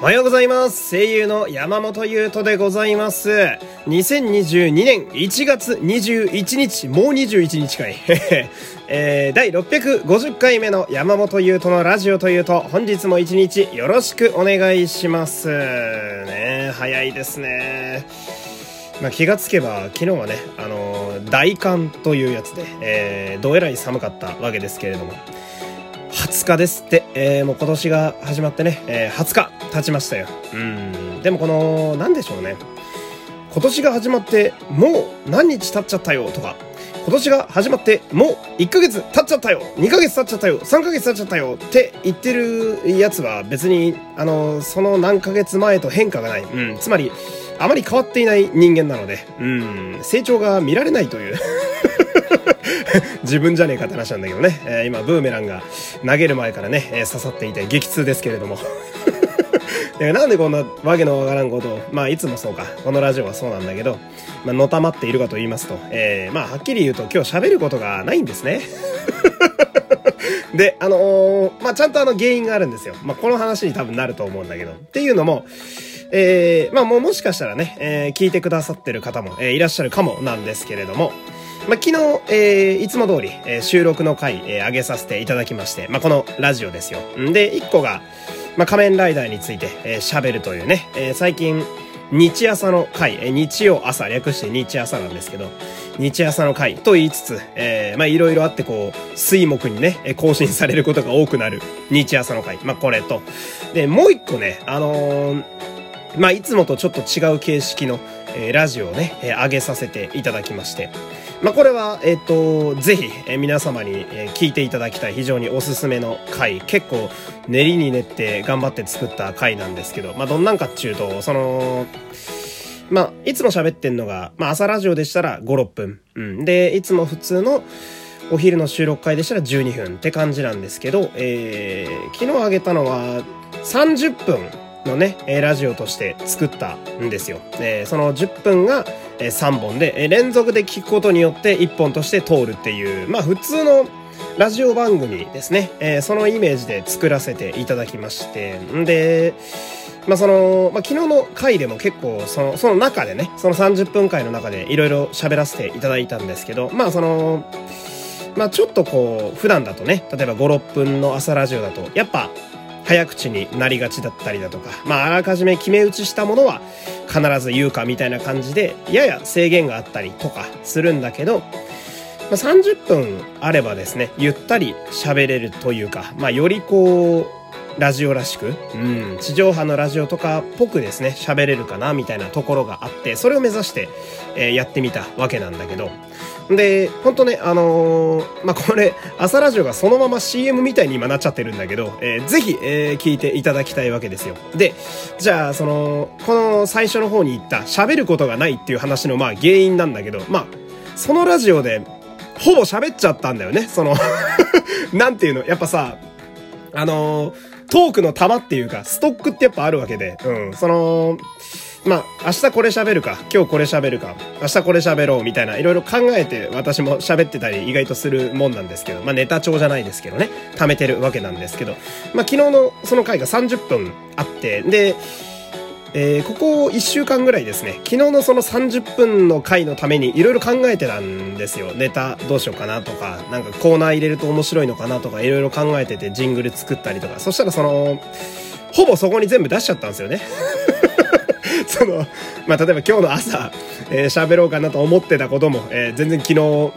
おはようございます。声優の山本優斗でございます。2022年1月21日、もう21日かい。えー、第650回目の山本優斗のラジオというと、本日も一日よろしくお願いします。ね早いですね。まあ、気がつけば昨日はね、あのー大寒というやつで、えー、どえらい寒かったわけですけれども、20日ですって、えー、もう今年が始まってね、えー、20日経ちましたよ。うん。でもこの、なんでしょうね。今年が始まって、もう何日経っちゃったよとか、今年が始まって、もう1ヶ月経っちゃったよ !2 ヶ月経っちゃったよ !3 ヶ月経っちゃったよって言ってるやつは別に、あの、その何ヶ月前と変化がない。うん。つまり、あまり変わっていない人間なので、うん。成長が見られないという。自分じゃねえかって話なんだけどね、えー今ブーメランが投げる前からね、えー刺さっていて激痛ですけれどもなんでこんなわけのわからんことをまあいつもそうかこのラジオはそうなんだけど、まあのたまっているかと言いますと、えーまあはっきり言うと今日喋ることがないんですね で、あのーまあ、ちゃんとあの原因があるんですよ。まあ、この話に多分なると思うんだけど。っていうのも、えー、まあ、もうもしかしたらね、えー聞いてくださってる方も、えーいらっしゃるかもなんですけれども、まあ、昨日、えーいつも通り、えー収録の回、えー上げさせていただきまして、まあ、このラジオですよ。んで、一個が、まあ、仮面ライダーについて、えー喋るというね、えー最近、日朝の回、えー日曜朝、略して日朝なんですけど、日朝の回と言いつつ、えーまあいろいろあってこう、水木にね、え更新されることが多くなる日朝の回。まあこれと。で、もう一個ね、あのーまあいつもとちょっと違う形式の、えラジオをね、えー上げさせていただきまして。まあこれは、えっ、と、ぜひ、え皆様に、え聞いていただきたい非常におすすめの回。結構練りに練って頑張って作った回なんですけど、まあどんなんかっていうと、その、まあ、いつも喋ってんのが、まあ、朝ラジオでしたら5、6分。うん。で、いつも普通のお昼の収録回でしたら12分って感じなんですけど、えー、昨日あげたのは30分のね、ラジオとして作ったんですよ。で、その10分が3本で、連続で聞くことによって1本として通るっていう、まあ、普通のラジオ番組ですね。えーそのイメージで作らせていただきまして。んで、まあその、まあ昨日の回でも結構その、その中でね、その30分回の中でいろいろ喋らせていただいたんですけど、まあその、まあちょっとこう、普段だとね、例えば5、6分の朝ラジオだと、やっぱ、早口になりがちだったりだとか、まああらかじめ決め打ちしたものは必ず言うかみたいな感じで、やや制限があったりとかするんだけど、ま、30分あればですね、ゆったり喋れるというか、まあ、よりこう、ラジオらしく、うん、地上波のラジオとかっぽくですね、喋れるかな、みたいなところがあって、それを目指して、えーやってみたわけなんだけど、で、ほんとね、あのーまあ、これ、朝ラジオがそのまま CM みたいに今なっちゃってるんだけど、えーぜひ、えー聞いていただきたいわけですよ。で、じゃあ、その、この最初の方に言った喋ることがないっていう話の、まあ、原因なんだけど、まあ、そのラジオで、ほぼ喋っちゃったんだよね。その、なんていうの、やっぱさ、あのートークの玉っていうか、ストックってやっぱあるわけで、うん、その、まあ、明日これ喋るか、今日これ喋るか、明日これ喋ろうみたいな、いろいろ考えて私も喋ってたり意外とするもんなんですけど、まあネタ帳じゃないですけどね、貯めてるわけなんですけど、まあ昨日のその回が30分あって、で、えーここ1週間ぐらいですね、昨日のその30分の回のためにいろいろ考えてたんですよ。ネタどうしようかなとか、なんかコーナー入れると面白いのかなとかいろいろ考えててジングル作ったりとか、そしたらその、ほぼそこに全部出しちゃったんですよね。その、まあ、例えば今日の朝、えー喋ろうかなと思ってたことも、えー全然昨日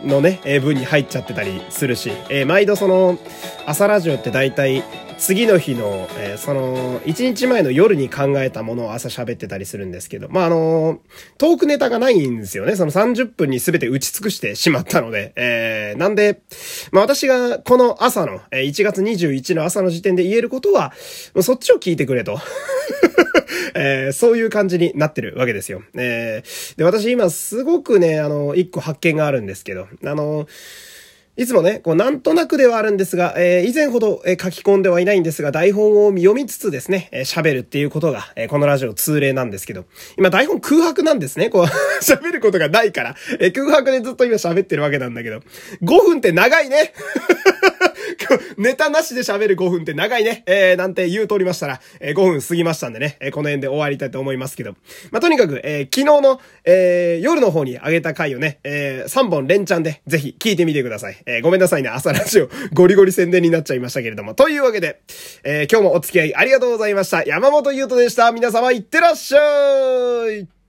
のね、えー文に入っちゃってたりするし、えー毎度その、朝ラジオって大体、次の日の、えーその、1日前の夜に考えたものを朝喋ってたりするんですけど、まあ、あのトークネタがないんですよね。その30分に全て打ち尽くしてしまったので、えーなんで、まあ、私がこの朝の、えー1月21の朝の時点で言えることは、もうそっちを聞いてくれと。えーそういう感じになってるわけですよ。えーで、私今すごくね、あの、一個発見があるんですけど、あの、いつもね、こう、なんとなくではあるんですが、えー以前ほど、えー書き込んではいないんですが、台本を読みつつですね、えー喋るっていうことが、えーこのラジオ通例なんですけど、今台本空白なんですね。こう、喋ることがないから、えー空白でずっと今喋ってるわけなんだけど、5分って長いね。ネタなしで喋る5分って長いね。えー、なんて言うとおりましたら、えー、5分過ぎましたんでね、えー、この辺で終わりたいと思いますけど。まあ、とにかく、えー、昨日の、えー、夜の方に上げた回をね、えー、3本連チャンで、ぜひ聞いてみてください。えー、ごめんなさいね、朝ラジオ、ゴリゴリ宣伝になっちゃいましたけれども。というわけで、えー、今日もお付き合いありがとうございました。山本優斗でした。皆様、いってらっしゃい